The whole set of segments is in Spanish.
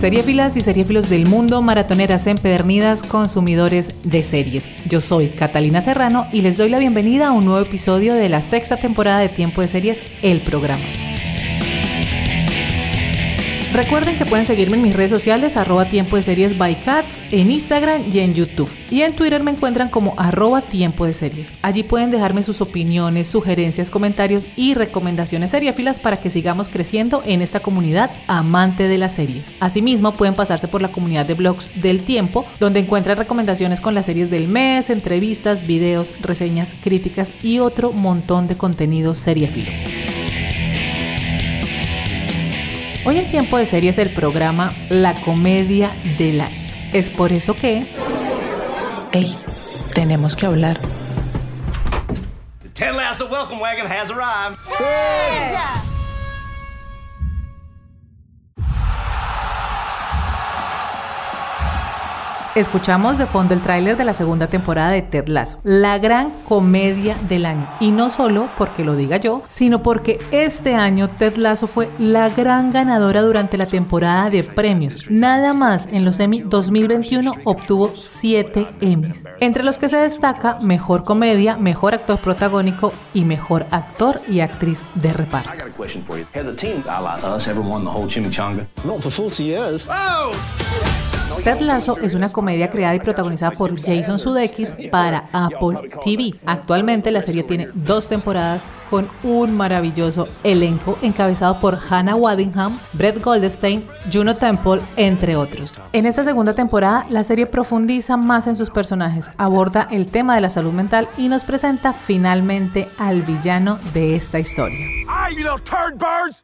Seriefilas y seriefilos del mundo, maratoneras empedernidas, consumidores de series. Yo soy Catalina Serrano y les doy la bienvenida a un nuevo episodio de la sexta temporada de Tiempo de Series, el programa. Recuerden que pueden seguirme en mis redes sociales, arroba tiempo de series by en Instagram y en YouTube. Y en Twitter me encuentran como arroba tiempo de series. Allí pueden dejarme sus opiniones, sugerencias, comentarios y recomendaciones seriéfilas para que sigamos creciendo en esta comunidad amante de las series. Asimismo, pueden pasarse por la comunidad de blogs del tiempo, donde encuentran recomendaciones con las series del mes, entrevistas, videos, reseñas, críticas y otro montón de contenido seriéfilo. Hoy en Tiempo de Series el programa La Comedia del Año. Es por eso que... ¡Ey! Tenemos que hablar. Ted Lasso welcome wagon has arrived. Escuchamos de fondo el tráiler de la segunda temporada de Ted Lasso, la gran comedia del año. Y no solo porque lo diga yo, sino porque este año Ted Lasso fue la gran ganadora durante la temporada de premios. Nada más en los Emmy 2021 obtuvo 7 Emmys, entre los que se destaca Mejor Comedia, Mejor Actor Protagónico y Mejor Actor y Actriz de Reparto. I got a question for you. Has a team a la us ever won the whole chimichanga? Not for 40 years. Ted Lasso es una comedia creada y protagonizada por Jason Sudeikis para Apple TV. Actualmente la serie tiene dos temporadas con un maravilloso elenco encabezado por Hannah Waddingham, Brett Goldstein, Juno Temple, entre otros. En esta segunda temporada la serie profundiza más en sus personajes, aborda el tema de la salud mental y nos presenta finalmente al villano de esta historia. You little toes!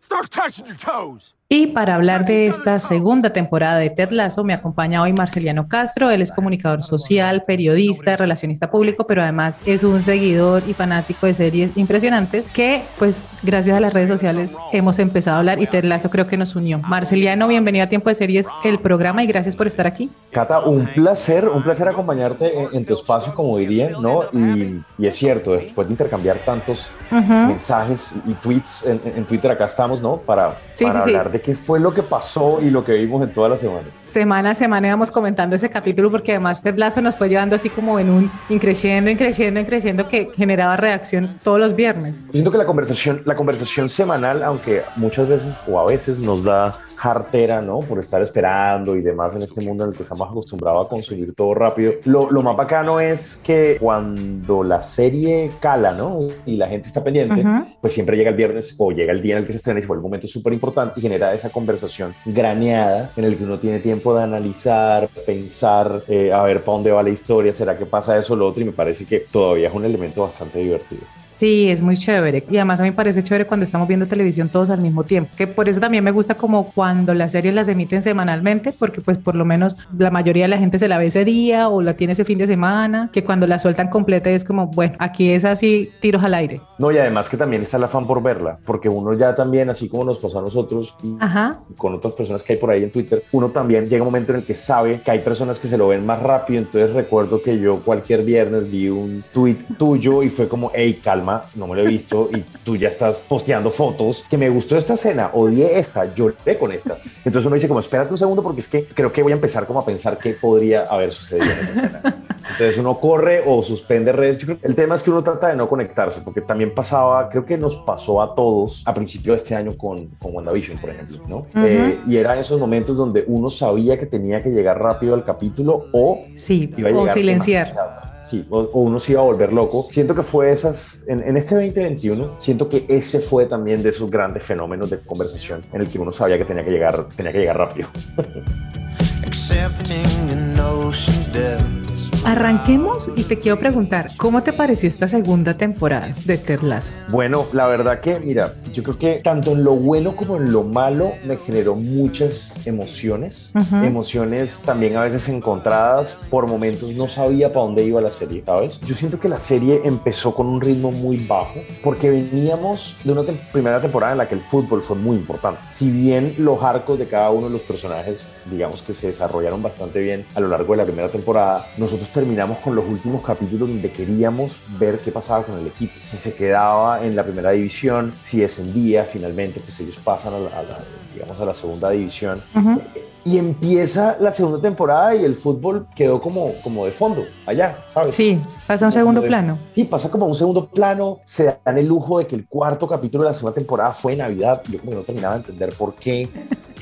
Y para hablar de esta segunda temporada de Ted Lasso, me acompaña hoy Marceliano Castro. Él es comunicador social, periodista, relacionista público, pero además es un seguidor y fanático de series impresionantes que, pues, gracias a las redes sociales hemos empezado a hablar y Ted Lasso creo que nos unió. Marceliano, bienvenido a Tiempo de Series, el programa, y gracias por estar aquí. Cata, un placer, un placer acompañarte en, en tu espacio, como dirían, ¿no? Y, y es cierto, después de intercambiar tantos mensajes y tweets en, en Twitter, acá estamos, ¿no? Para, Sí, para sí, sí. hablar de qué fue lo que pasó y lo que vimos en toda la semana. Semana a semana íbamos comentando ese capítulo porque además Ted Lasso nos fue llevando así como en un increciendo, increciendo, increciendo que generaba reacción todos los viernes. Yo siento que la conversación, la conversación semanal, aunque muchas veces o a veces nos da jartera, ¿no? Por estar esperando y demás en este mundo en el que estamos acostumbrados a consumir todo rápido. Lo, lo más bacano es que cuando la serie cala, ¿no? Y la gente está pendiente, pues siempre llega el viernes o llega el día en el que se estrena y vuelve un momento súper importante y genera esa conversación graneada en el que uno tiene tiempo de analizar, pensar, eh, a ver para dónde va la historia, será que pasa eso o lo otro y me parece que todavía es un elemento bastante divertido. Sí, es muy chévere. Y además a mí me parece chévere cuando estamos viendo televisión todos al mismo tiempo. Que por eso también me gusta como cuando las series las emiten semanalmente, porque pues por lo menos la mayoría de la gente se la ve ese día o la tiene ese fin de semana, que cuando la sueltan completa es como, bueno, aquí es así, tiros al aire. No, y además que también está el afán por verla, porque uno ya también, así como nos pasó a nosotros y Ajá. con otras personas que hay por ahí en Twitter, uno también llega un momento en el que sabe que hay personas que se lo ven más rápido. Entonces recuerdo que yo cualquier viernes vi un tweet tuyo y fue como, hey, calma, no me lo he visto y tú ya estás posteando fotos que me gustó esta escena, odié esta, lloré con esta. Entonces uno dice como, espérate un segundo porque es que creo que voy a empezar como a pensar qué podría haber sucedido en esa escena. Entonces uno corre o suspende redes. Yo creo que el tema es que uno trata de no conectarse, porque también pasaba, creo que nos pasó a todos a principio de este año con, con WandaVision, por ejemplo, ¿no? Eh, y eran esos momentos donde uno sabía que tenía que llegar rápido al capítulo o Sí, iba a o silenciar. Sí, o, o uno se iba a volver loco. Siento que fue esas, en, en este 2021, siento que ese fue también de esos grandes fenómenos de conversación en el que uno sabía que tenía que llegar, tenía que llegar rápido. accepting an ocean's depths. Arranquemos y te quiero preguntar, ¿cómo te pareció esta segunda temporada de Ted Lasso? Bueno, la verdad que, mira, yo creo que tanto en lo bueno como en lo malo me generó muchas emociones, emociones también a veces encontradas, por momentos no sabía para dónde iba la serie, ¿sabes? Yo siento que la serie empezó con un ritmo muy bajo porque veníamos de una primera temporada en la que el fútbol fue muy importante. Si bien los arcos de cada uno de los personajes, digamos que se desarrollaron bastante bien a lo largo de la primera temporada, nosotros terminamos con los últimos capítulos donde queríamos ver qué pasaba con el equipo. Si se quedaba en la primera división, si descendía, finalmente pues ellos pasan a la, digamos, a la segunda división. Y empieza la segunda temporada y el fútbol quedó como, como de fondo, allá, ¿sabes? Sí, pasa a un segundo plano. Sí, pasa como a un segundo plano. Se dan el lujo de que el cuarto capítulo de la segunda temporada fue Navidad. Yo como que no terminaba de entender por qué.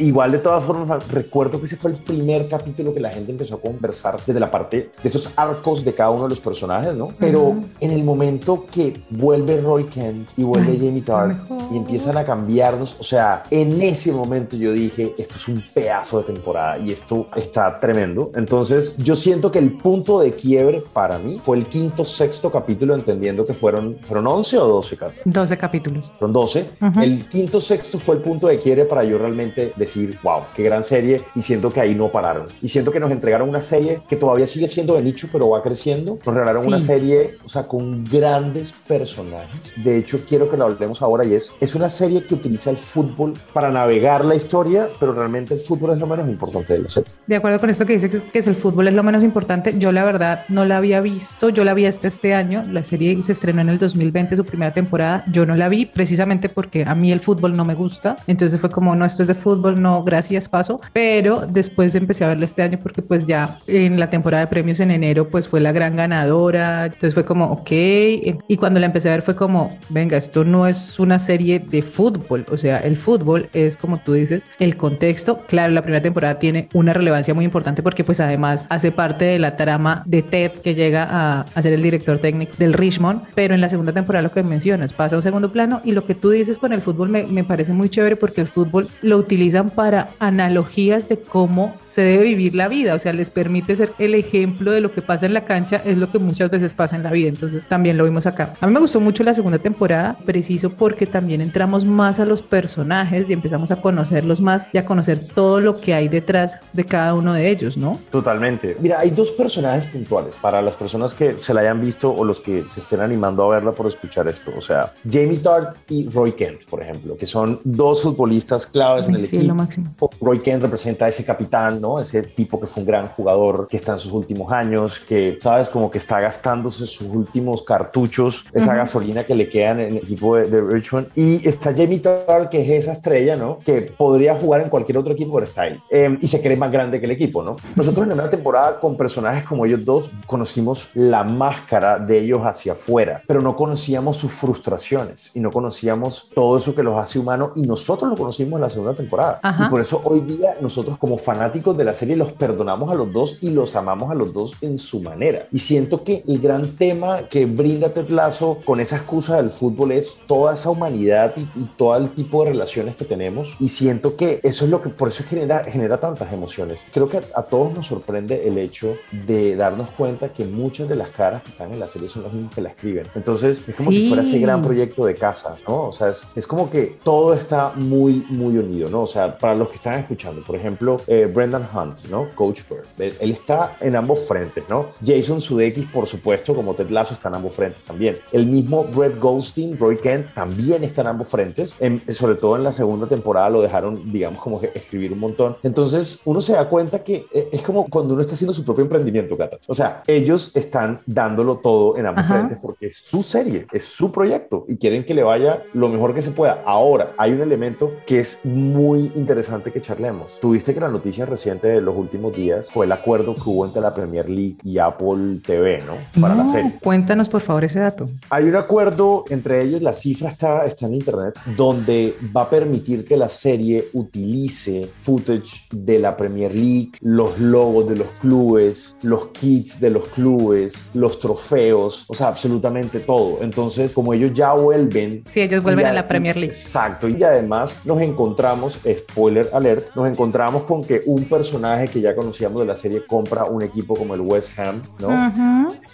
Igual de todas formas, recuerdo que ese fue el primer capítulo que la gente empezó a conversar desde la parte de esos arcos de cada uno de los personajes, ¿no? Pero en el momento que vuelve Roy Kent y vuelve Jamie Tart y empiezan a cambiarnos, o sea, en ese momento yo dije, esto es un pedazo de temporada y esto está tremendo. Entonces, yo siento que el punto de quiebre para mí fue el quinto, sexto capítulo, entendiendo que fueron, ¿fueron 11 o 12 capítulos? 12 capítulos. Fueron 12. El quinto, sexto fue el punto de quiebre para yo realmente decir, wow, qué gran serie. Y siento que ahí no pararon. Y siento que nos entregaron una serie que todavía sigue siendo de nicho, pero va creciendo. Nos regalaron una serie, o sea, con grandes personajes. De hecho, quiero que lo hablemos ahora y es, es una serie que utiliza el fútbol para navegar la historia, pero realmente el fútbol es lo menos importante de la serie. De acuerdo con esto que dice que es, el fútbol es lo menos importante, yo la verdad no la había visto, yo la vi este, este año, la serie se estrenó en el 2020, su primera temporada, yo no la vi precisamente porque a mí el fútbol no me gusta, entonces fue como, no, esto es de fútbol, no, gracias, paso, pero después empecé a verla este año porque pues ya en la temporada de premios en enero pues fue la gran ganadora, entonces fue como, ok, y cuando la empecé a ver fue como, venga, esto no es una serie de fútbol, o sea, el fútbol es como tú dices, el contexto, claro, la primera temporada tiene una relevancia muy importante porque pues además hace parte de la trama de Ted que llega a, a ser el director técnico del Richmond, pero en la segunda temporada lo que mencionas pasa a un segundo plano y lo que tú dices con el fútbol me, me parece muy chévere porque el fútbol lo utilizan para analogías de cómo se debe vivir la vida, o sea, les permite ser el ejemplo de lo que pasa en la cancha, es lo que muchas veces pasa en la vida, entonces también lo vimos acá. A mí me gustó mucho la segunda temporada, preciso porque también entramos más a los personajes y empezamos a conocerlos más y a conocer todo lo que hay detrás de cada uno de ellos, ¿no? Totalmente. Mira, hay dos personajes puntuales para las personas que se la hayan visto o los que se estén animando a verla por escuchar esto. O sea, Jamie Tart y Roy Kent, por ejemplo, que son dos futbolistas claves en el sí, equipo. Lo máximo. Roy Kent representa a ese capitán, ¿no? Ese tipo que fue un gran jugador, que está en sus últimos años, que, ¿sabes? Como que está gastándose sus últimos cartuchos, esa gasolina que le quedan en el equipo de, de, Richmond. Y está Jamie Tart, que es esa estrella, ¿no? Que podría jugar en cualquier otro equipo, pero está ahí. Eh, y se cree más grande que el equipo, ¿no? Nosotros en la primera temporada, con personajes como ellos dos, conocimos la máscara de ellos hacia afuera, pero no conocíamos sus frustraciones y no conocíamos todo eso que los hace humanos y nosotros lo conocimos en la segunda temporada. Ajá. Y por eso hoy día nosotros como fanáticos de la serie los perdonamos a los dos y los amamos a los dos en su manera. Y siento que el gran tema que brinda Ted Lasso con esa excusa del fútbol es toda esa humanidad y, y todo el tipo de relaciones que tenemos. Y siento que eso es lo que por eso genera, genera tantas emociones. Creo que a, a, todos nos sorprende el hecho de darnos cuenta que muchas de las caras que están en la serie son las mismas que la escriben. Entonces es como Sí. si fuera ese gran proyecto de casa, ¿no? O sea, es, es como que todo está muy, muy unido, ¿no? O sea, para los que están escuchando, por ejemplo, eh, Brendan Hunt, ¿no? Coach Bird, él, él está en ambos frentes, ¿no? Jason Sudeikis, por supuesto, como Ted Lasso, está en ambos frentes también. El mismo Brett Goldstein, Roy Kent, también está en ambos frentes. En- sobre todo en la segunda temporada lo dejaron, digamos, como que escribir un montón. Entonces, uno se da cuenta que eh, es como cuando uno está haciendo su propio emprendimiento, Cata. O sea, ellos están dándolo todo en ambos Ajá. frentes porque es su serie, es su proyecto y quieren que le vaya lo mejor que se pueda. Ahora, hay un elemento que es muy interesante que charlemos. Tuviste que la noticia reciente de los últimos días fue el acuerdo que hubo entre la Premier League y Apple TV, ¿no? Para la No, serie. Cuéntanos por favor ese dato. Hay un acuerdo entre ellos, la cifra está, está en internet, donde va a permitir que la serie utilice footage de la Premier League, los logos de los clubes, los kits de los clubes, los trofeos, o sea, absolutamente todo. Entonces, como ellos ya vuelven... Sí, ellos vuelven ya- a la Premier League. Exacto, y además nos encontramos, spoiler alert, nos encontramos con que un personaje que ya conocíamos de la serie compra un equipo como el West Ham, ¿no?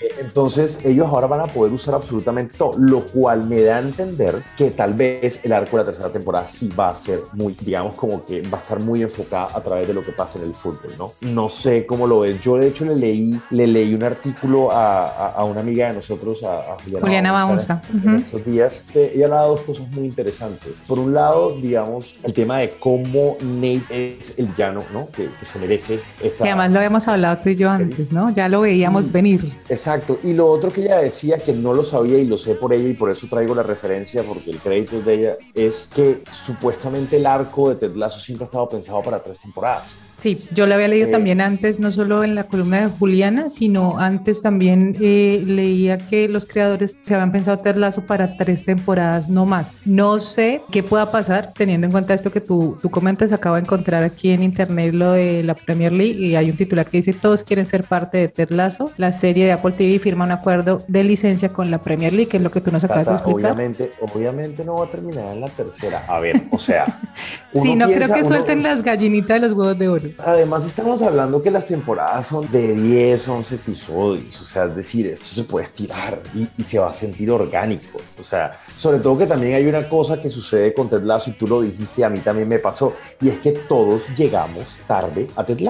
Eh, Entonces ellos ahora van a poder usar absolutamente todo, lo cual me da a entender que tal vez el arco de la tercera temporada sí va a ser muy, digamos, como que va a estar muy enfocada a través de lo que pasa en el fútbol, ¿no? No sé cómo lo ves. Yo de hecho le leí, le leí un artículo a, a- a una amiga de nosotros, a, a Juliana, Juliana Baunza, en, ujú. en estos días. Eh, Ella hablaba dos cosas muy interesantes. Por un lado, digamos, el tema de cómo Nate es el llano, ¿no? Que, que se merece esta... Que además lo habíamos hablado tú y yo antes, ¿no? Ya lo veíamos venir. Exacto. Y lo otro que ella decía, que no lo sabía y lo sé por ella y por eso traigo la referencia, porque el crédito es de ella, es que supuestamente el arco de Ted Lasso siempre ha estado pensado para tres temporadas. Sí, yo lo había leído Eh, también antes, no solo en la columna de Juliana, sino antes también eh, leía que los creadores se habían pensado Ted Lasso para tres temporadas, no más. No sé qué pueda pasar teniendo en cuenta esto que tú, tú comentas. Acabo de encontrar aquí en internet lo de la Premier League y hay un titular que dice todos quieren ser parte de Ted Lasso. La serie de Apple TV firma un acuerdo de licencia con la Premier League, que es lo que tú nos acabas de explicar. obviamente, obviamente no va a terminar en la tercera. A ver, o sea. Sí, no creo que uno- suelten las gallinitas de los huevos de oro. Además, estamos hablando que las temporadas son de 10, 11 episodios. O sea, es decir, esto se puede estirar y, y se va a sentir orgánico. O sea, sobre todo que también hay una cosa que sucede con Ted Lasso y tú lo dijiste a mí también me pasó. Y es que todos llegamos tarde a Ted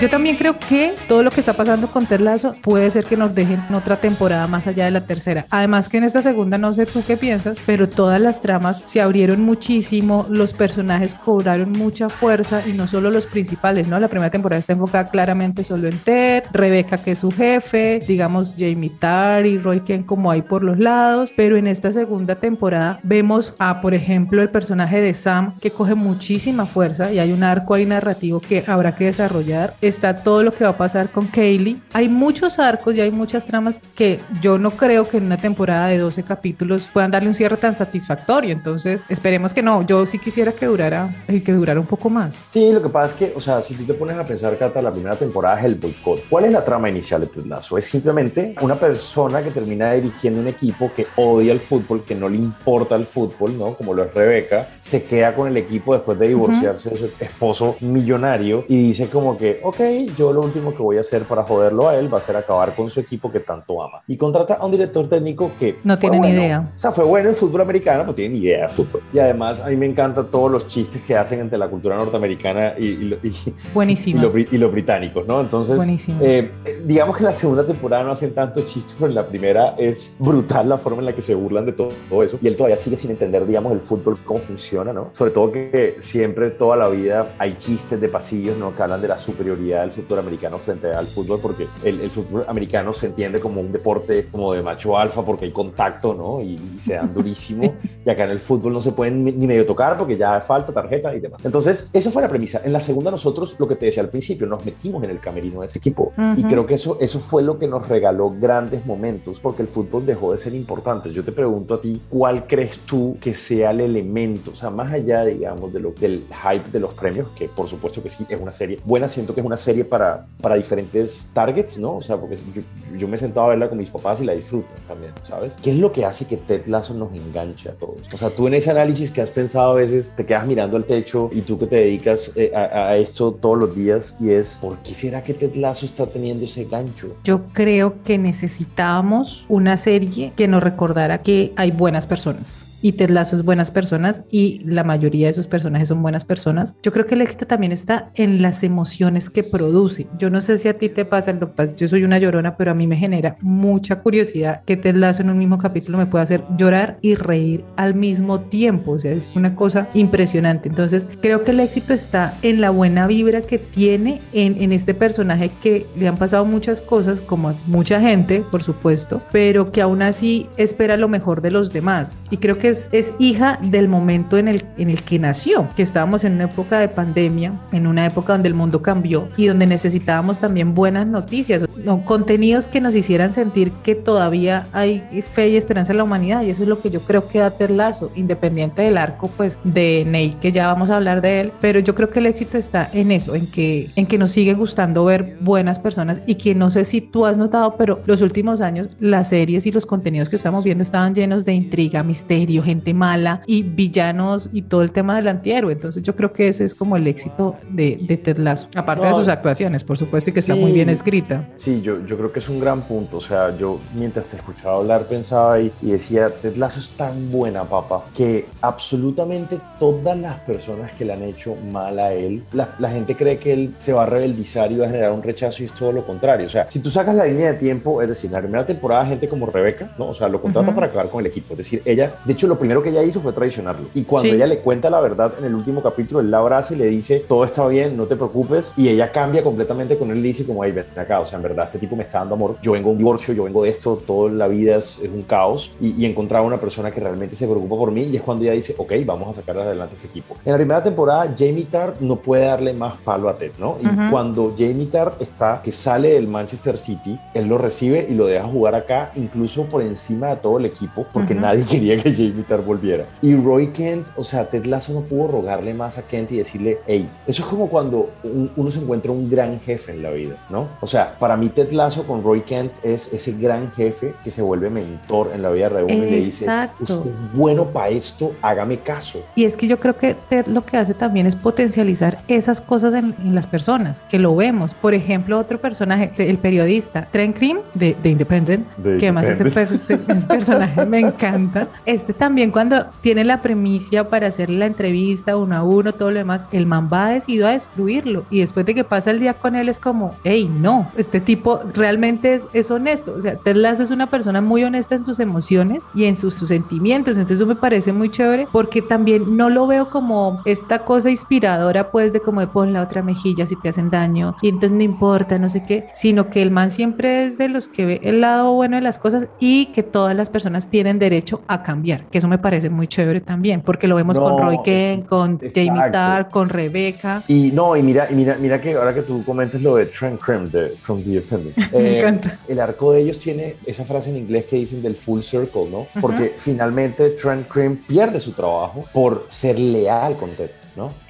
Yo también creo que todo lo que está pasando con Ted Lasso puede ser que nos dejen en otra temporada más allá de la tercera. Además que en esta segunda no sé tú qué piensas, pero todas las tramas se abrieron muchísimo, los personajes cobraron mucha fuerza y no solo los principales, ¿no? La primera temporada está enfocada claramente solo en Ted, Rebeca que es su jefe, digamos Jamie Tarr y Roy Ken como hay por los lados, pero en esta segunda temporada vemos a, por ejemplo, el personaje de Sam que coge muchísima fuerza y hay un arco ahí narrativo que habrá que desarrollar. Está todo lo que va a pasar con Kaylee. Hay muchos arcos y hay muchas tramas que yo no creo que en una temporada de 12 capítulos puedan darle un cierre tan satisfactorio. Entonces, esperemos que no. Yo sí quisiera que durara y que durara un poco más. Sí, lo que pasa es que, o sea, si tú te pones a pensar, Cata, la primera temporada es el boicot. ¿Cuál es la trama inicial de Ted Lasso? Es simplemente una persona que termina dirigiendo un equipo que odia el fútbol, que no le importa el fútbol, ¿no? Como lo es Rebeca, se queda con el equipo después de divorciarse de su esposo millonario y dice como que, ok, yo lo último que voy a hacer para joderlo a él va a ser acabar con su equipo que tanto ama. Y contrata a un director técnico que No tiene ni bueno. idea. O sea, fue bueno en fútbol americano, no tiene ni idea de fútbol. Y además, a mí me encantan todos los chistes que hacen entre la cultura norteamericana y, y, y- Buenísima. y lo y los británicos, ¿no? Entonces, Buenísimo. eh, digamos que la segunda temporada no hacen tanto chistes, pero en la primera es brutal la forma en la que se burlan de todo, todo eso. Y él todavía sigue sin entender, digamos, el fútbol, cómo funciona, ¿no? Sobre todo que siempre, toda la vida, hay chistes de pasillos, ¿no? Que hablan de la superioridad del fútbol americano frente al fútbol, porque el, el fútbol americano se entiende como un deporte como de macho alfa, porque hay contacto, ¿no? Y, y se dan durísimo. y acá en el fútbol no se pueden ni, medio tocar porque ya falta tarjeta y demás. Entonces, esa fue la premisa. En la segunda, nosotros, lo que te decía al principio, nos metimos en el camerino de ese equipo. Y Ujú. creo que eso, eso fue lo que nos regaló grandes momentos, porque el fútbol dejó de ser importante. Yo te pregunto a ti, ¿cuál crees tú que sea el elemento? O sea, más allá, digamos, de lo, del hype de los premios, que por supuesto que sí, es una serie buena, siento que es una serie para, para diferentes targets, ¿no? O sea, porque yo, yo me he sentado a verla con mis papás y la disfrutan también, ¿sabes? ¿Qué es lo que hace que Ted Lasso nos enganche a todos? O sea, tú en ese análisis que has pensado a veces, te quedas mirando al techo y tú que te dedicas eh, a, a esto todos los días y es, ¿por qué será que Ted Lasso está teniendo ese gancho? Yo creo que necesitábamos una serie que nos recordara que hay buenas personas. Y Ted Lasso es buenas personas y la mayoría de sus personajes son buenas personas. Yo creo que el éxito también está en las emociones que produce. Yo no sé si a ti te pasa, lo pasa, yo soy una llorona, pero a mí me genera mucha curiosidad que Ted Lasso en un mismo capítulo me pueda hacer llorar y reír al mismo tiempo. O sea, es una cosa impresionante. Entonces, creo que el éxito está en la buena vibra que tiene en, en este personaje que le han pasado muchas cosas, como a mucha gente, por supuesto, pero que aún así espera lo mejor de los demás. Y creo que es, hija del momento en el, en el que nació, que estábamos en una época de pandemia, en una época donde el mundo cambió y donde necesitábamos también buenas noticias, no, contenidos que nos hicieran sentir que todavía hay fe y esperanza en la humanidad. Y eso es lo que yo creo que da Ted Lasso, independiente del arco pues de Ney, que ya vamos a hablar de él, pero yo creo que el éxito está en eso, en que, en que nos sigue gustando ver buenas personas y que no sé si tú has notado, pero los últimos años las series y los contenidos que estamos viendo estaban llenos de intriga, misterio, gente mala y villanos y todo el tema del antihéroe. Entonces yo creo que ese es como el éxito de, de Ted Lasso, aparte de sus actuaciones, por supuesto, y que está muy bien escrita. Sí, yo, yo creo que es un gran punto. O sea, yo mientras te escuchaba hablar pensaba y, y decía, Ted Lasso es tan buena, papá, que absolutamente todas las personas que le han hecho mal a él, la, la gente cree que él se va a rebeldizar y va a generar un rechazo y es todo lo contrario. O sea, si tú sacas la línea de tiempo, es decir, la primera temporada, gente como Rebeca, ¿no? O sea, lo contrata para acabar con el equipo. Es decir, ella, de hecho, lo primero que ella hizo fue traicionarlo. Y cuando Sí. ella le cuenta la verdad en el último capítulo, él la abraza y le dice, todo está bien, no te preocupes. Y ella cambia completamente con él y dice como, ay, ven acá, o sea, en verdad, este tipo me está dando amor. Yo vengo de un divorcio, yo vengo de esto, toda la vida es, es un caos. Y, y encontrar una persona que realmente se preocupa por mí y es cuando ella dice, ok, vamos a sacar adelante este equipo. En la primera temporada, Jamie Tart no puede darle más palo a Ted, ¿no? Y Ujú. cuando Jamie Tart está, que sale del Manchester City, él lo recibe y lo deja jugar acá, incluso por encima de todo el equipo, porque Ujú. nadie quería que Jamie Tart volviera. Y Roy Kent, o sea, Ted Lasso no pudo rogarle más a Kent y decirle, hey, eso es como cuando un- uno se encuentra un gran jefe en la vida, ¿no? O sea, para mí Ted Lasso con Roy Kent es ese gran jefe que se vuelve mentor en la vida de uno y le dice, usted es bueno para esto, hágame caso. Y es que yo creo que Ted lo que hace también es potencializar esas cosas en, en las personas, que lo vemos. Por ejemplo, otro personaje, el periodista Trent Cream de, de Independent, De que además ese, Independent. per- ese personaje me encanta. Este también cuando tiene la premicia para hacer la entrevista uno a uno, todo lo demás, el man va decidido a destruirlo. Y después de que pasa el día con él es como, hey, no, este tipo realmente es, es honesto. O sea, Ted Lasso es una persona muy honesta en sus emociones y en sus, sus sentimientos. Entonces eso me parece muy chévere porque también no lo veo como esta cosa inspiradora, pues, de como de pon la otra mejilla si te hacen daño y entonces no importa, no sé qué, sino que el man siempre es de los que ve el lado bueno de las cosas y que todas las personas tienen derecho a cambiar, que eso me parece muy chévere también, porque lo vemos con Roy Kent, es- con Jamie. Tart, con Rebeca. Y no, y mira, y mira, mira que ahora que tú comentes lo de Trent Krim de From the Independent, Me encanta. el arco de ellos tiene esa frase en inglés que dicen del full circle, ¿no? Porque finalmente Trent Krim pierde su trabajo por ser leal con Ted,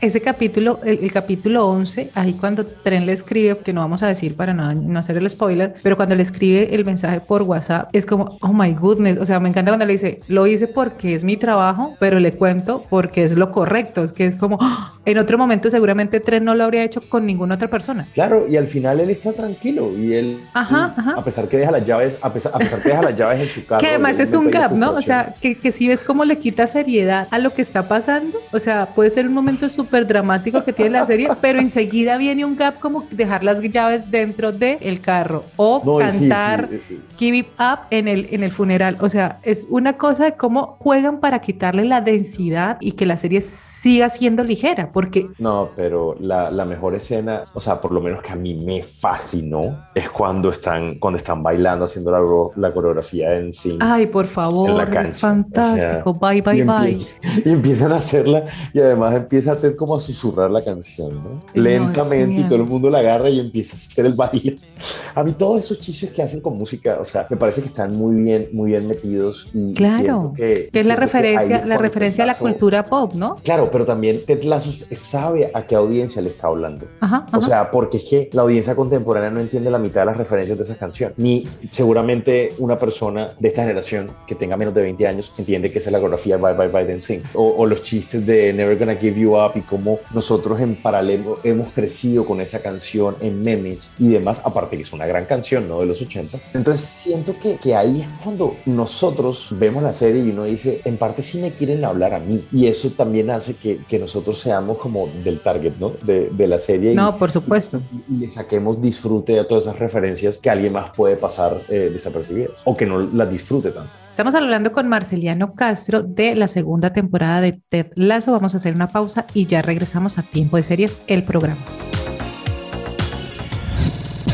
Ese capítulo, el, capítulo 11, ahí cuando Tren le escribe, que no vamos a decir para no, no hacer el spoiler, pero cuando le escribe el mensaje por WhatsApp, es como, oh my goodness, o sea, me encanta cuando le dice, lo hice porque es mi trabajo, pero le cuento porque es lo correcto, es que es como, ¡ah! En otro momento seguramente Tren no lo habría hecho con ninguna otra persona. Claro, y al final él está tranquilo y él, Ajá, y ajá. a pesar que deja las llaves, a pesar, a pesar que deja las llaves en su carro. Que además es un gap, ¿no? O sea, que, que si ves cómo le quita seriedad a lo que está pasando, o sea, puede ser un momento súper dramático que tiene la serie, pero enseguida viene un gap como dejar las llaves dentro del el carro o No, y sí, cantar sí, eh, Give It Up en el, en el funeral. O sea, es una cosa de cómo juegan para quitarle la densidad y que la serie siga siendo ligera, porque No, pero la, la mejor escena, o sea, por lo menos que a mí me fascinó, es cuando están, cuando están bailando, haciendo la, la coreografía en sync. ay, por favor, es fantástico. O sea, bye, bye, y bye. Y empiezan a hacerla y además empieza Ted como a susurrar la canción, ¿no? Sí, Lentamente y todo el mundo la agarra y empieza a hacer el baile. A mí todos esos chistes que hacen con música, o sea, me parece que están muy bien, muy bien metidos y Claro, que, que es la referencia, la referencia a la cultura pop, ¿no? Claro, pero también Ted Lasso sabe a qué audiencia le está hablando. Ajá, O ajá. sea, porque es que la audiencia contemporánea no entiende la mitad de las referencias de esas canciones. Ni seguramente una persona de esta generación que tenga menos de 20 años entiende que esa es la coreografía Bye Bye Bye Then Sing. O, o los chistes de Never Gonna Give You Up y cómo nosotros en paralelo hemos crecido con esa canción en memes y demás. Aparte que es una gran canción, ¿no? De los 80. Entonces siento que, que ahí es cuando nosotros vemos la serie y uno dice, en parte sí me quieren hablar a mí. Y eso también hace que, que nosotros seamos como del target, ¿no? De, de la serie. y- No, por supuesto. y le saquemos disfrute a todas esas referencias que alguien más puede pasar eh, desapercibidas o que no las disfrute tanto. Estamos hablando con Marceliano Castro de la segunda temporada de Ted Lasso. Vamos a hacer una pausa y ya regresamos a Tiempo de Series, el programa.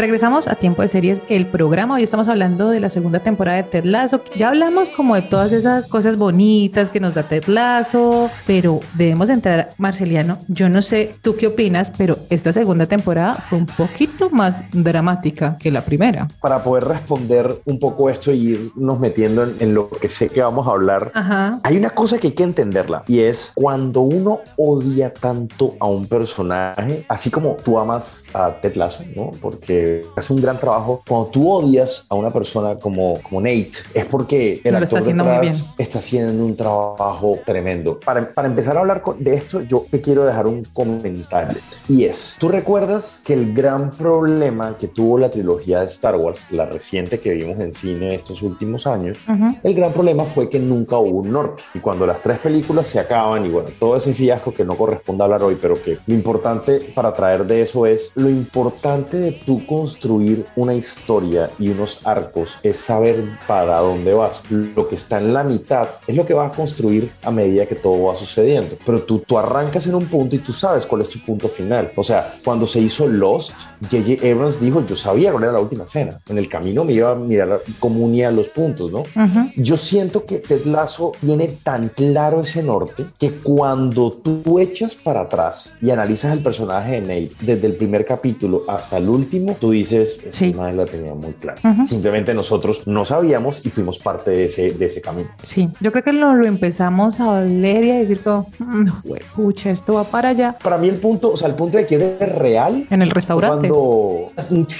Regresamos a Tiempo de Series, el programa. Hoy estamos hablando de la segunda temporada de Ted Lasso. Ya hablamos como de todas esas cosas bonitas que nos da Ted Lasso, pero debemos entrar, Marceliano. Yo no sé tú qué opinas, pero esta segunda temporada fue un poquito más dramática que la primera. Para poder responder un poco esto y irnos metiendo en, en lo que sé que vamos a hablar, Ajá. hay una cosa que hay que entenderla y es cuando uno odia tanto a un personaje, así como tú amas a Ted Lasso, ¿no? Porque hace un gran trabajo. Cuando tú odias a una persona como, como Nate, es porque el lo está actor haciendo muy bien. está haciendo un trabajo tremendo. Para, para empezar a hablar de esto, yo te quiero dejar un comentario. Y es, ¿tú recuerdas que el gran problema que tuvo la trilogía de Star Wars, la reciente que vimos en cine estos últimos años, Ujú. el gran problema fue que nunca hubo un norte. Y cuando las tres películas se acaban, y bueno, todo ese fiasco que no corresponde hablar hoy, pero que lo importante para traer de eso es lo importante de tú construir una historia y unos arcos es saber para dónde vas. Lo que está en la mitad es lo que vas a construir a medida que todo va sucediendo. Pero tú, tú arrancas en un punto y tú sabes cuál es tu punto final. O sea, cuando se hizo Lost, J.J. Abrams dijo, yo sabía cuál era la última escena. En el camino me iba a mirar cómo unía los puntos, ¿no? Ujú. Yo siento que Ted Lasso tiene tan claro ese norte que cuando tú echas para atrás y analizas el personaje de Nate desde el primer capítulo hasta el último, tú dices, esa Sí. madre la tenía muy clara. Ujú. Simplemente nosotros no sabíamos y fuimos parte de ese, de ese camino. Sí, yo creo que lo, lo empezamos a oler y a decir como, "Mm, pucha, esto va para allá. Para mí el punto, o sea, el punto de quiebre real En el restaurante. Cuando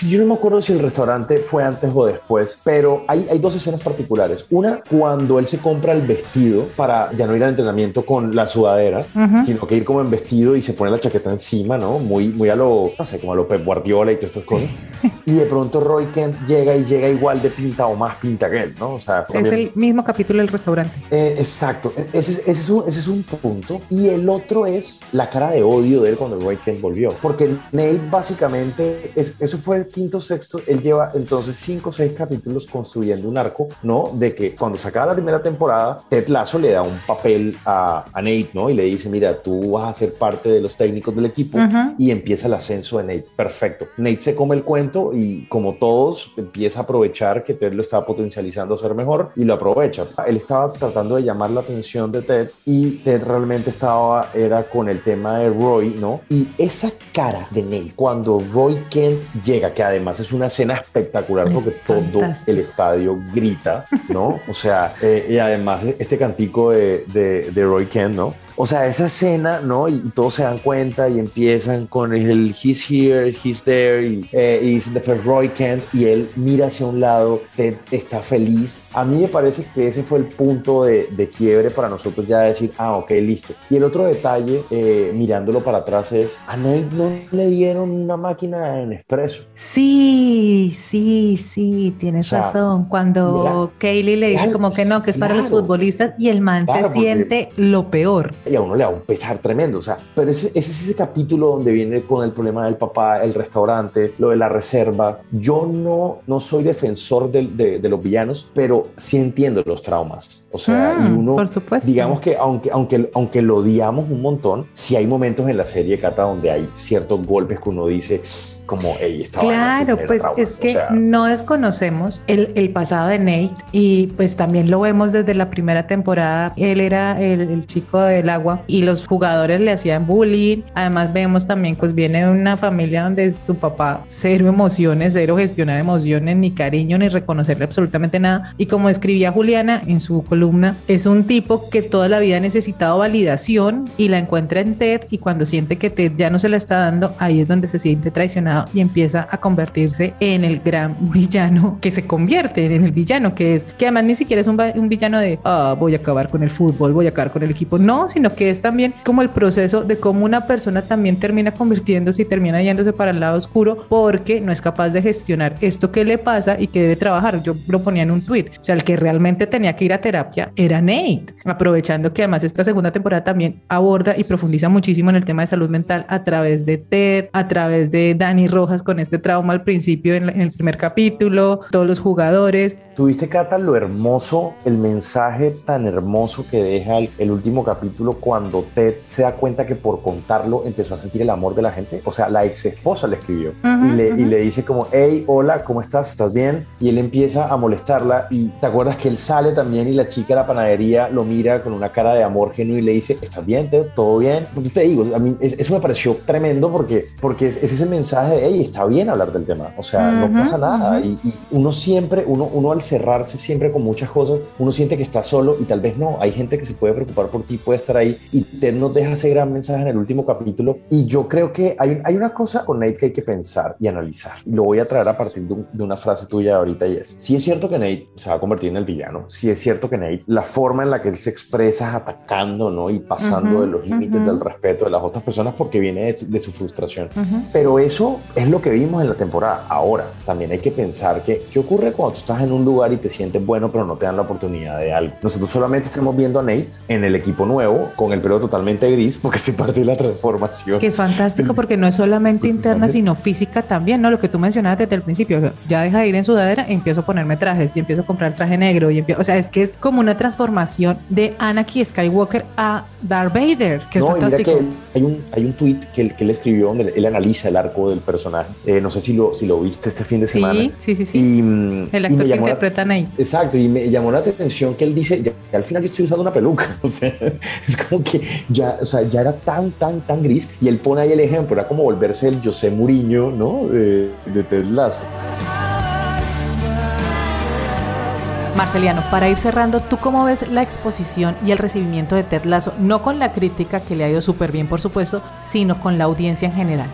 yo no me acuerdo si el restaurante fue antes o después, pero hay, hay dos escenas particulares. Una, cuando él se compra el vestido para ya no ir al entrenamiento con la sudadera, Ujú. sino que ir como en vestido y se pone la chaqueta encima, ¿no? Muy, muy a lo, no sé, como a lo Pep Guardiola y todas estas cosas. Y de pronto Roy Kent llega y llega igual de pinta o más pinta que él, ¿no? O sea, Es el mismo capítulo del restaurante. eh, exacto, E- ese, es- ese, es un, ese es un punto. Y el otro es la cara de odio de él cuando Roy Kent volvió. Porque Nate básicamente, es, eso fue el quinto, sexto, él lleva entonces cinco o seis capítulos construyendo un arco, ¿no? De que cuando se acaba la primera temporada, Ted Lasso le da un papel a, a Nate, ¿no? Y le dice, mira, tú vas a ser parte de los técnicos del equipo y empieza el ascenso de Nate. Perfecto. Nate se come el cuento y como todos empieza a aprovechar que Ted lo está potencializando a ser mejor y lo aprovecha. Él estaba tratando de llamar la atención de Ted y Ted realmente estaba era con el tema de Roy, ¿no? Y esa cara de Nate cuando Roy Kent llega, que además es una escena espectacular Es porque todo fantástico. el estadio grita, ¿no? O sea, eh, y además este cantico de, de, de Roy Kent, ¿no? O sea, esa escena, ¿no? Y, y todos se dan cuenta y empiezan con el he's here, he's there, y, eh, y dicen de Roy Kent, y él mira hacia un lado, Ted está feliz. A mí me parece que ese fue el punto de, de quiebre para nosotros ya decir, ah, ok, listo. Y el otro detalle, eh, mirándolo para atrás, es, a Nate no le dieron una máquina en expreso. Sí, sí, sí, tienes O sea, razón. Cuando Kaylee le dice claro, como que no, que es para los claro. futbolistas y el man Claro, se siente lo peor. Y a uno le da un pesar tremendo, o sea, pero ese, ese es ese capítulo donde viene con el problema del papá, el restaurante, lo de la reserva. Yo no, no soy defensor del- de, de los villanos, pero sí entiendo los traumas. O sea, y Mm, uno, por supuesto. digamos que aunque, aunque, aunque lo odiamos un montón, sí hay momentos en la serie, Cata, donde hay ciertos golpes que uno dice como, hey, esta vaina sí Claro, pues traumas". es O que sea, no desconocemos el, el pasado de Nate y pues también lo vemos desde la primera temporada. Él era el, el chico del agua y los jugadores le hacían bullying. Además vemos también pues viene de una familia donde su papá cero emociones, cero gestionar emociones, ni cariño, ni reconocerle absolutamente nada. Y como escribía Juliana en su columna, es un tipo que toda la vida ha necesitado validación y la encuentra en Ted y cuando siente que Ted ya no se la está dando, ahí es donde se siente traicionado y empieza a convertirse en el gran villano que se convierte en el villano que es, que además ni siquiera es un, villano de, ah, voy a acabar con el fútbol, voy a acabar con el equipo, no, sino que es también como el proceso de cómo una persona también termina convirtiéndose y termina yéndose para el lado oscuro porque no es capaz de gestionar esto que le pasa y que debe trabajar. Yo lo ponía en un tweet, o sea, el que realmente tenía que ir a terapia era Nate, aprovechando que además esta segunda temporada también aborda y profundiza muchísimo en el tema de salud mental a través de Ted, a través de Dani Rojas con este trauma al principio en, el primer capítulo, todos los jugadores. Tuviste, Cata, lo hermoso, el mensaje tan hermoso que deja el, último capítulo cuando Ted se da cuenta que por contarlo empezó a sentir el amor de la gente. O sea, la ex esposa le escribió y, le, y le dice como, hey, hola, ¿cómo estás? ¿Estás bien? Y él empieza a molestarla y te acuerdas que él sale también y la chica de la panadería lo mira con una cara de amor genuino y le dice, ¿estás bien? Ted? ¿Todo bien? Porque te digo, a mí eso me pareció tremendo porque, porque es, ese mensaje de, hey, está bien hablar del tema. O sea, no pasa nada. y, y, uno siempre, uno, uno al cerrarse siempre con muchas cosas, uno siente que está solo y tal vez no. Hay gente que se puede preocupar por ti, puede estar ahí y Ted nos deja ese gran mensaje en el último capítulo. Y yo creo que hay, hay una cosa con Nate que hay que pensar y analizar. Y lo voy a traer a partir de, de una frase tuya ahorita y es, si es cierto que Nate se va a convertir en el villano, si es cierto que Nate, la forma en la que él se expresa es atacando, ¿no? Y pasando de los límites del respeto de las otras personas porque viene de, su frustración. Pero eso es lo que vimos en la temporada. Ahora, también hay que pensar que, ¿qué ocurre cuando tú estás en un lugar y te sientes bueno, pero no te dan la oportunidad de algo? Nosotros solamente estamos viendo a Nate en el equipo nuevo, con el pelo totalmente gris, porque se parte de la transformación. Que es fantástico porque no es solamente pues, interna, sino física también, ¿no? Lo que tú mencionabas desde el principio, ya deja de ir en sudadera e empiezo a ponerme trajes y empiezo a comprar traje negro y empiezo, o sea, es que es como una transformación de Anakin Skywalker a Darth Vader, que es no, fantástico. Mira que hay un, hay un tweet que él, que él escribió donde él analiza el arco del personaje. Eh, no sé si lo, si lo viste este fin de semana. Sí, sí, sí. sí. Y, el actor que interpreta Exacto, y me llamó la atención que él dice, ya, al final yo estoy usando una peluca. O sea, es como que ya, o sea, ya era tan, tan, tan gris. Y él pone ahí el ejemplo, era como volverse el José Muriño, ¿no? De, de Ted Lasso. Marceliano, para ir cerrando, ¿tú cómo ves la exposición y el recibimiento de Ted Lasso? No con la crítica, que le ha ido súper bien, por supuesto, sino con la audiencia en general.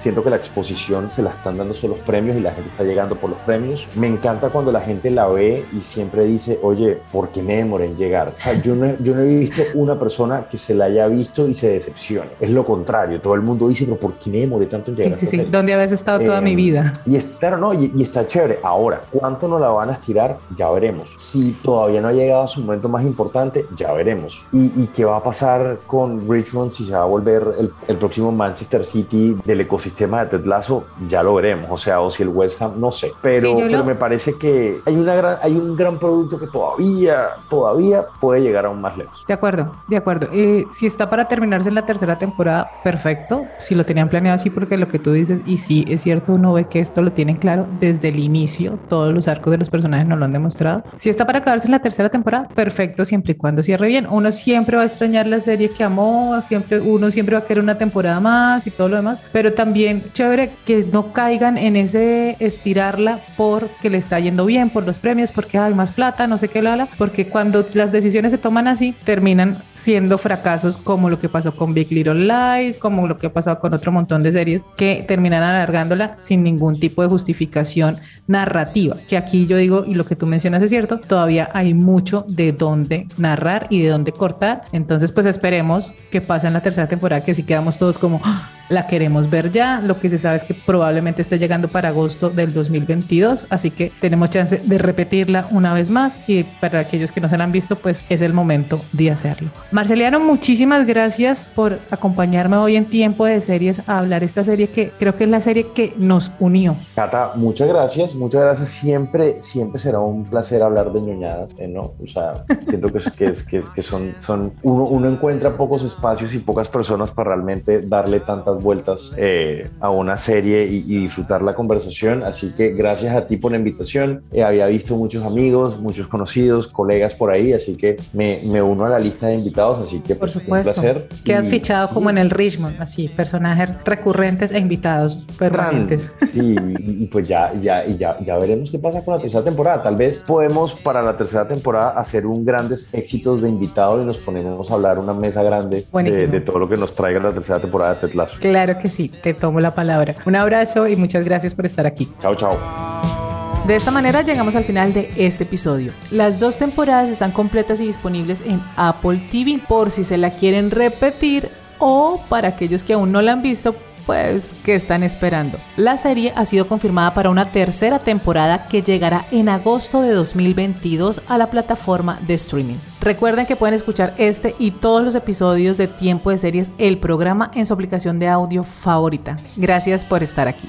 Siento que la exposición se la están dando solo los premios y la gente está llegando por los premios. Me encanta cuando la gente la ve y siempre dice, oye, ¿por qué me demoré en llegar? O sea, yo no, yo no he visto una persona que se la haya visto y se decepcione. Es lo contrario. Todo el mundo dice, pero ¿por qué me demoré tanto en llegar? Sí, sí, sí. ¿Dónde habías estado toda Eh, mi vida? Y es, claro, no, y, y está chévere. Ahora, ¿cuánto nos la van a estirar? Ya veremos. Si todavía no ha llegado a su momento más importante, ya veremos. ¿Y, y qué va a pasar con Richmond si se va a volver el, el próximo Manchester City del ecosistema de Ted Lasso? Ya lo veremos. O sea, o si el West Ham, no sé. Pero, Sí, pero lo- me parece que hay, una gran, hay un gran producto que todavía, todavía puede llegar aún más lejos. De acuerdo, de acuerdo. Eh, si está para terminarse en la tercera temporada, perfecto. Si lo tenían planeado así, porque lo que tú dices, y sí, es cierto, uno ve que esto lo tienen claro desde el inicio, todos los arcos de los personajes nos lo han demostrado. Si está para acabarse en la tercera temporada, perfecto, siempre y cuando cierre bien. Uno siempre va a extrañar la serie que amó, siempre, uno siempre va a querer una temporada más y todo lo demás, pero también chévere que no caigan en ese estirarla porque le está yendo bien, por los premios, porque hay más plata, no sé qué, la, la, porque cuando las decisiones se toman así, terminan siendo fracasos como lo que pasó con Big Little Lies, como lo que ha pasado con otro montón de series que terminan alargándola sin ningún tipo de justificación narrativa, que aquí yo digo, y lo que tú mencionas es cierto, todavía hay mucho de dónde narrar y de dónde cortar, entonces pues esperemos que pase en la tercera temporada, que si quedamos todos como, "Ah, la queremos ver ya, lo que se sabe es que probablemente esté llegando para agosto del 2022, así que tenemos chance de repetirla una vez más y para aquellos que no se la han visto, pues es el momento de hacerlo. Marceliano, muchísimas gracias por acompañarme hoy en Tiempo de Series a hablar esta serie que creo que es la serie que nos unió. Cata, muchas gracias, muchas gracias. Siempre, siempre será un placer hablar de ñoñadas, eh, ¿no? O sea, siento que, que, que, que son, son uno, uno encuentra pocos espacios y pocas personas para realmente darle tantas vueltas eh, a una serie y, y disfrutar la conversación. Así que gracias a ti por la invitación. Eh, había visto muchos amigos, muchos conocidos, colegas por ahí, así que me, me uno a la lista de invitados, así que Por pues, un supuesto. placer. Quedas Y- fichado sí. como en el Richmond, así, personajes recurrentes e invitados permanentes. Sí, y, y pues ya, ya, ya, ya veremos qué pasa con la tercera temporada. Tal vez podemos para la tercera temporada hacer un grandes éxitos de invitados y nos ponemos a hablar una mesa grande de, de todo lo que nos traiga la tercera temporada de. Qué Claro que sí, te tomo la palabra. Un abrazo y muchas gracias por estar aquí. Chao, chao. De esta manera llegamos al final de este episodio. Las dos temporadas están completas y disponibles en Apple TV por si se la quieren repetir o para aquellos que aún no la han visto pues, ¿qué están esperando? La serie ha sido confirmada para una tercera temporada que llegará en agosto de 2022 a la plataforma de streaming. Recuerden que pueden escuchar este y todos los episodios de Tiempo de Series, el programa en su aplicación de audio favorita. Gracias por estar aquí.